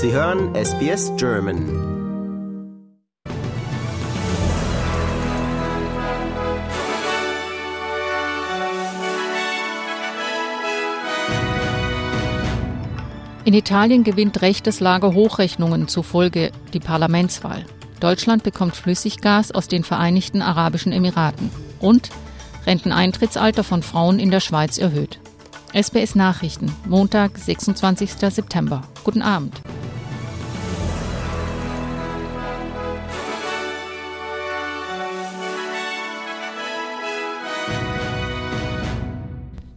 Sie hören SBS German. In Italien gewinnt rechtes Lager Hochrechnungen zufolge die Parlamentswahl. Deutschland bekommt Flüssiggas aus den Vereinigten Arabischen Emiraten. Und Renteneintrittsalter von Frauen in der Schweiz erhöht. SBS Nachrichten, Montag, 26. September. Guten Abend.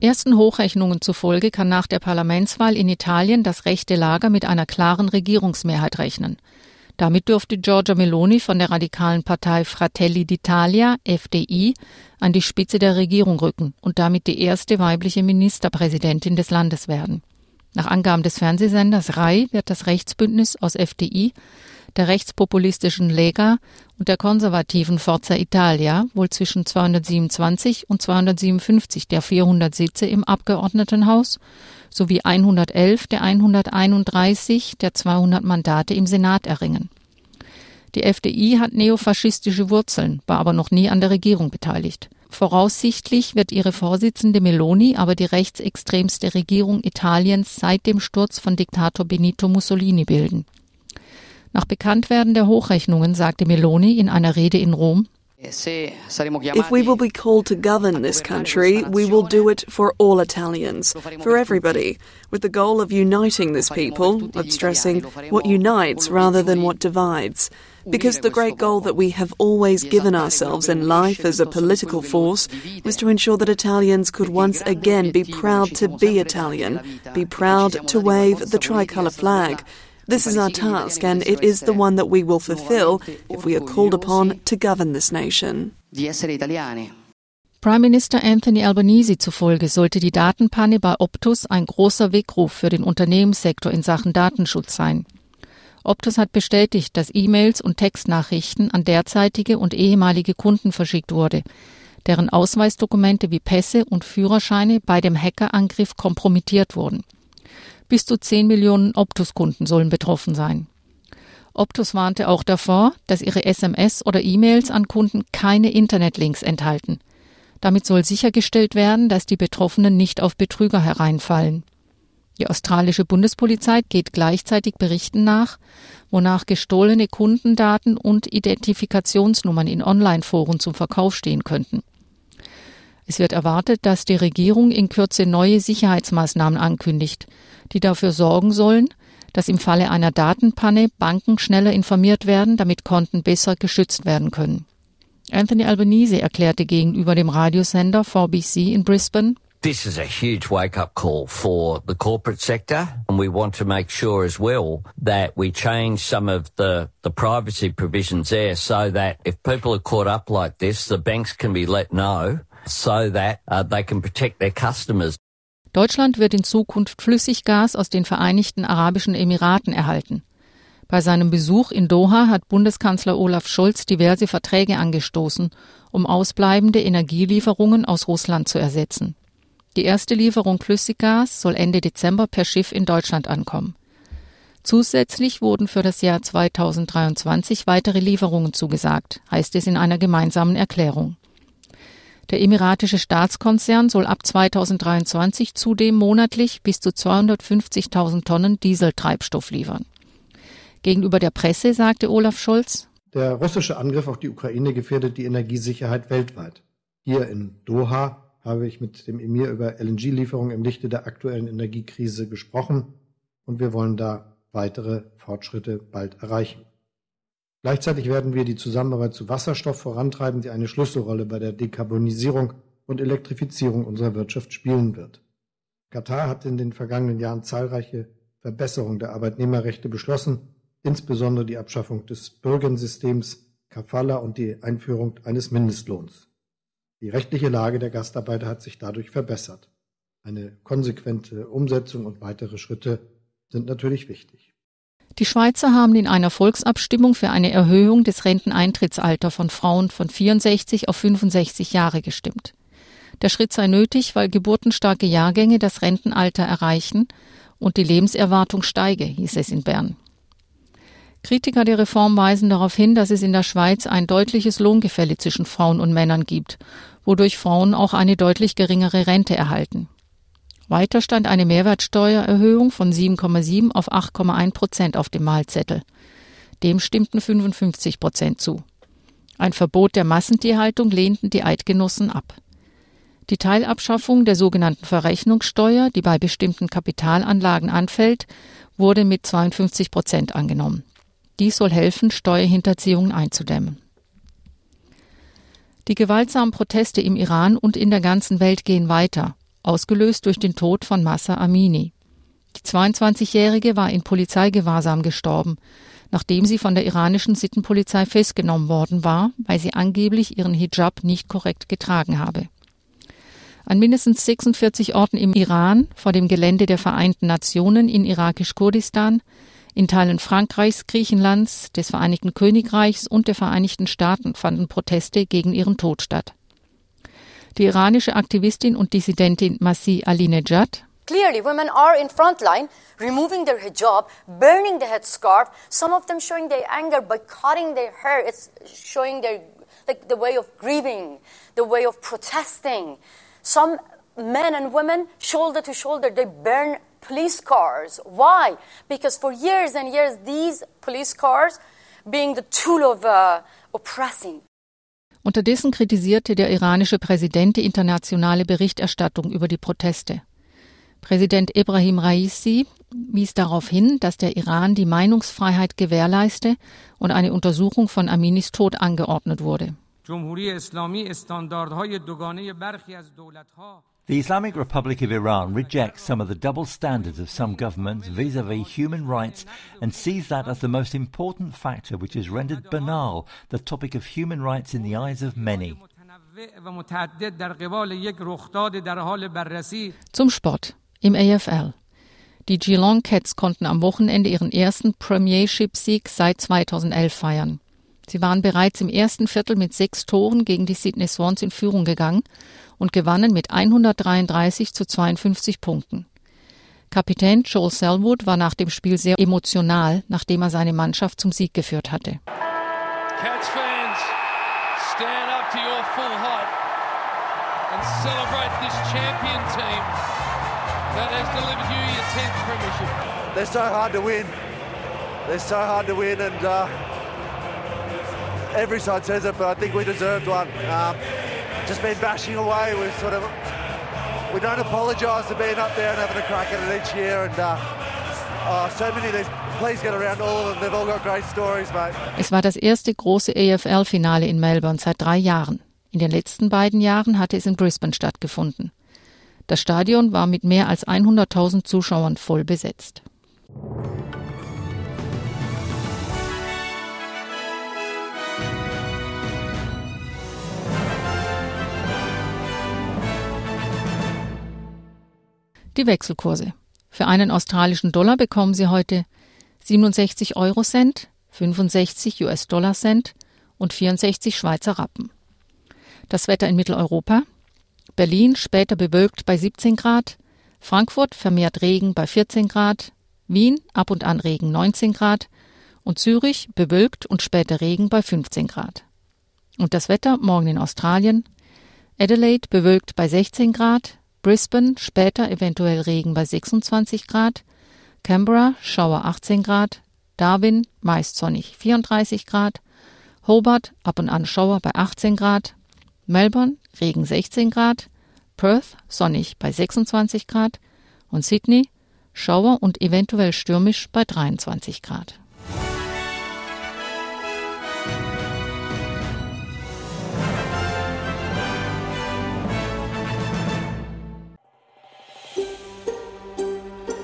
Ersten Hochrechnungen zufolge kann nach der Parlamentswahl in Italien das rechte Lager mit einer klaren Regierungsmehrheit rechnen. Damit dürfte Giorgia Meloni von der radikalen Partei Fratelli d'Italia, FDI, an die Spitze der Regierung rücken und damit die erste weibliche Ministerpräsidentin des Landes werden. Nach Angaben des Fernsehsenders RAI wird das Rechtsbündnis aus FDI, der rechtspopulistischen Lega und der konservativen Forza Italia wohl zwischen 227 und 257 der 400 Sitze im Abgeordnetenhaus sowie 111 der 131 der 200 Mandate im Senat erringen. Die FDI hat neofaschistische Wurzeln, war aber noch nie an der Regierung beteiligt. Voraussichtlich wird ihre Vorsitzende Meloni aber die rechtsextremste Regierung Italiens seit dem Sturz von Diktator Benito Mussolini bilden. Nach Bekanntwerden der Hochrechnungen sagte Meloni in einer Rede in Rom, If we will be called to govern this country, we will do it for all Italians, for everybody, with the goal of uniting this people, of stressing what unites rather than what divides. Because the great goal that we have always given ourselves in life as a political force was to ensure that Italians could once again be proud to be Italian, be proud to wave the tricolour flag. This is our task, and it is the one that we will fulfill if we are called upon to govern this nation. Prime Minister Anthony Albanese zufolge sollte die Datenpanne bei Optus ein großer Weckruf für den Unternehmenssektor in Sachen Datenschutz sein. Optus hat bestätigt, dass E-Mails und Textnachrichten an derzeitige und ehemalige Kunden verschickt wurde, deren Ausweisdokumente wie Pässe und Führerscheine bei dem Hackerangriff kompromittiert wurden. Bis zu 10 Millionen Optus-Kunden sollen betroffen sein. Optus warnte auch davor, dass ihre SMS oder E-Mails an Kunden keine Internetlinks enthalten. Damit soll sichergestellt werden, dass die Betroffenen nicht auf Betrüger hereinfallen. Die australische Bundespolizei geht gleichzeitig Berichten nach, wonach gestohlene Kundendaten und Identifikationsnummern in Online-Foren zum Verkauf stehen könnten. Es wird erwartet, dass die Regierung in Kürze neue Sicherheitsmaßnahmen ankündigt, die dafür sorgen sollen, dass im Falle einer Datenpanne Banken schneller informiert werden, damit Konten besser geschützt werden können. Anthony Albanese erklärte gegenüber dem Radiosender 4BC in Brisbane, This is a huge wake up call for the corporate sector and we want to make sure as well that we change some of the, the privacy provisions there so that if people are caught up like this, the banks can be let know so that uh, they can protect their customers. Deutschland wird in Zukunft Flüssiggas aus den Vereinigten Arabischen Emiraten erhalten. Bei seinem Besuch in Doha hat Bundeskanzler Olaf Scholz diverse Verträge angestoßen, um ausbleibende Energielieferungen aus Russland zu ersetzen. Die erste Lieferung Flüssiggas soll Ende Dezember per Schiff in Deutschland ankommen. Zusätzlich wurden für das Jahr 2023 weitere Lieferungen zugesagt, heißt es in einer gemeinsamen Erklärung. Der emiratische Staatskonzern soll ab 2023 zudem monatlich bis zu 250.000 Tonnen Dieseltreibstoff liefern. Gegenüber der Presse sagte Olaf Scholz, Der russische Angriff auf die Ukraine gefährdet die Energiesicherheit weltweit. Hier in Doha habe ich mit dem Emir über LNG-Lieferungen im Lichte der aktuellen Energiekrise gesprochen und wir wollen da weitere Fortschritte bald erreichen. Gleichzeitig werden wir die Zusammenarbeit zu Wasserstoff vorantreiben, die eine Schlüsselrolle bei der Dekarbonisierung und Elektrifizierung unserer Wirtschaft spielen wird. Katar hat in den vergangenen Jahren zahlreiche Verbesserungen der Arbeitnehmerrechte beschlossen, insbesondere die Abschaffung des Bürgersystems Kafala und die Einführung eines Mindestlohns. Die rechtliche Lage der Gastarbeiter hat sich dadurch verbessert. Eine konsequente Umsetzung und weitere Schritte sind natürlich wichtig. Die Schweizer haben in einer Volksabstimmung für eine Erhöhung des Renteneintrittsalters von Frauen von 64 auf 65 Jahre gestimmt. Der Schritt sei nötig, weil geburtenstarke Jahrgänge das Rentenalter erreichen und die Lebenserwartung steige, hieß es in Bern. Kritiker der Reform weisen darauf hin, dass es in der Schweiz ein deutliches Lohngefälle zwischen Frauen und Männern gibt, wodurch Frauen auch eine deutlich geringere Rente erhalten. Weiter stand eine Mehrwertsteuererhöhung von 7,7 auf 8,1 Prozent auf dem Mahlzettel. Dem stimmten 55 Prozent zu. Ein Verbot der Massentierhaltung lehnten die Eidgenossen ab. Die Teilabschaffung der sogenannten Verrechnungssteuer, die bei bestimmten Kapitalanlagen anfällt, wurde mit 52 Prozent angenommen. Dies soll helfen, Steuerhinterziehungen einzudämmen. Die gewaltsamen Proteste im Iran und in der ganzen Welt gehen weiter, ausgelöst durch den Tod von Massa Amini. Die 22-Jährige war in Polizeigewahrsam gestorben, nachdem sie von der iranischen Sittenpolizei festgenommen worden war, weil sie angeblich ihren Hijab nicht korrekt getragen habe. An mindestens 46 Orten im Iran, vor dem Gelände der Vereinten Nationen in irakisch-Kurdistan, in Teilen Frankreichs, Griechenlands, des Vereinigten Königreichs und der Vereinigten Staaten fanden Proteste gegen ihren Tod statt. Die iranische Aktivistin und Dissidentin Masih Alinejad Clearly, women are in front line, removing their hijab, burning the headscarf, some of them showing their anger by cutting their hair. It's showing their, like, the way of grieving, the way of protesting. Some men and women, shoulder to shoulder, they burn police cars. Why? Because for years and years, these police cars being the tool of uh, oppressing. Unterdessen kritisierte der iranische Präsident die internationale Berichterstattung über die Proteste. Präsident Ibrahim Raisi wies darauf hin, dass der Iran die Meinungsfreiheit gewährleiste und eine Untersuchung von Aminis Tod angeordnet wurde. The Islamic Republic of Iran rejects some of the double standards of some governments vis a vis human rights and sees that as the most important factor which has rendered banal the topic of human rights in the eyes of many. Zum Sport im AFL. Die Geelong Cats konnten am Wochenende ihren ersten Premiership-Sieg seit 2011 feiern. Sie waren bereits im ersten Viertel mit sechs Toren gegen die Sydney Swans in Führung gegangen und gewannen mit 133 zu 52 Punkten. Kapitän Joel Selwood war nach dem Spiel sehr emotional, nachdem er seine Mannschaft zum Sieg geführt hatte. Cats fans, stand up to your full height and celebrate this champion team that has delivered you your 10th premiership. They're so hard to win. They're so hard to win and uh, every side says it, but I think we deserved one. Um, just been bashing away. We've sort of we don't apologise for being up there and having a crack at it each year. And uh, uh, so many of these. Es war das erste große AFL-Finale in Melbourne seit drei Jahren. In den letzten beiden Jahren hatte es in Brisbane stattgefunden. Das Stadion war mit mehr als 100.000 Zuschauern voll besetzt. Die Wechselkurse. Für einen australischen Dollar bekommen Sie heute 67 Euro Cent, 65 US-Dollar Cent und 64 Schweizer Rappen. Das Wetter in Mitteleuropa. Berlin später bewölkt bei 17 Grad, Frankfurt vermehrt Regen bei 14 Grad, Wien ab und an Regen 19 Grad und Zürich bewölkt und später Regen bei 15 Grad. Und das Wetter morgen in Australien. Adelaide bewölkt bei 16 Grad, Brisbane später eventuell Regen bei 26 Grad, Canberra Schauer 18 Grad, Darwin meist sonnig 34 Grad, Hobart ab und an Schauer bei 18 Grad, Melbourne Regen 16 Grad, Perth sonnig bei 26 Grad und Sydney Schauer und eventuell stürmisch bei 23 Grad.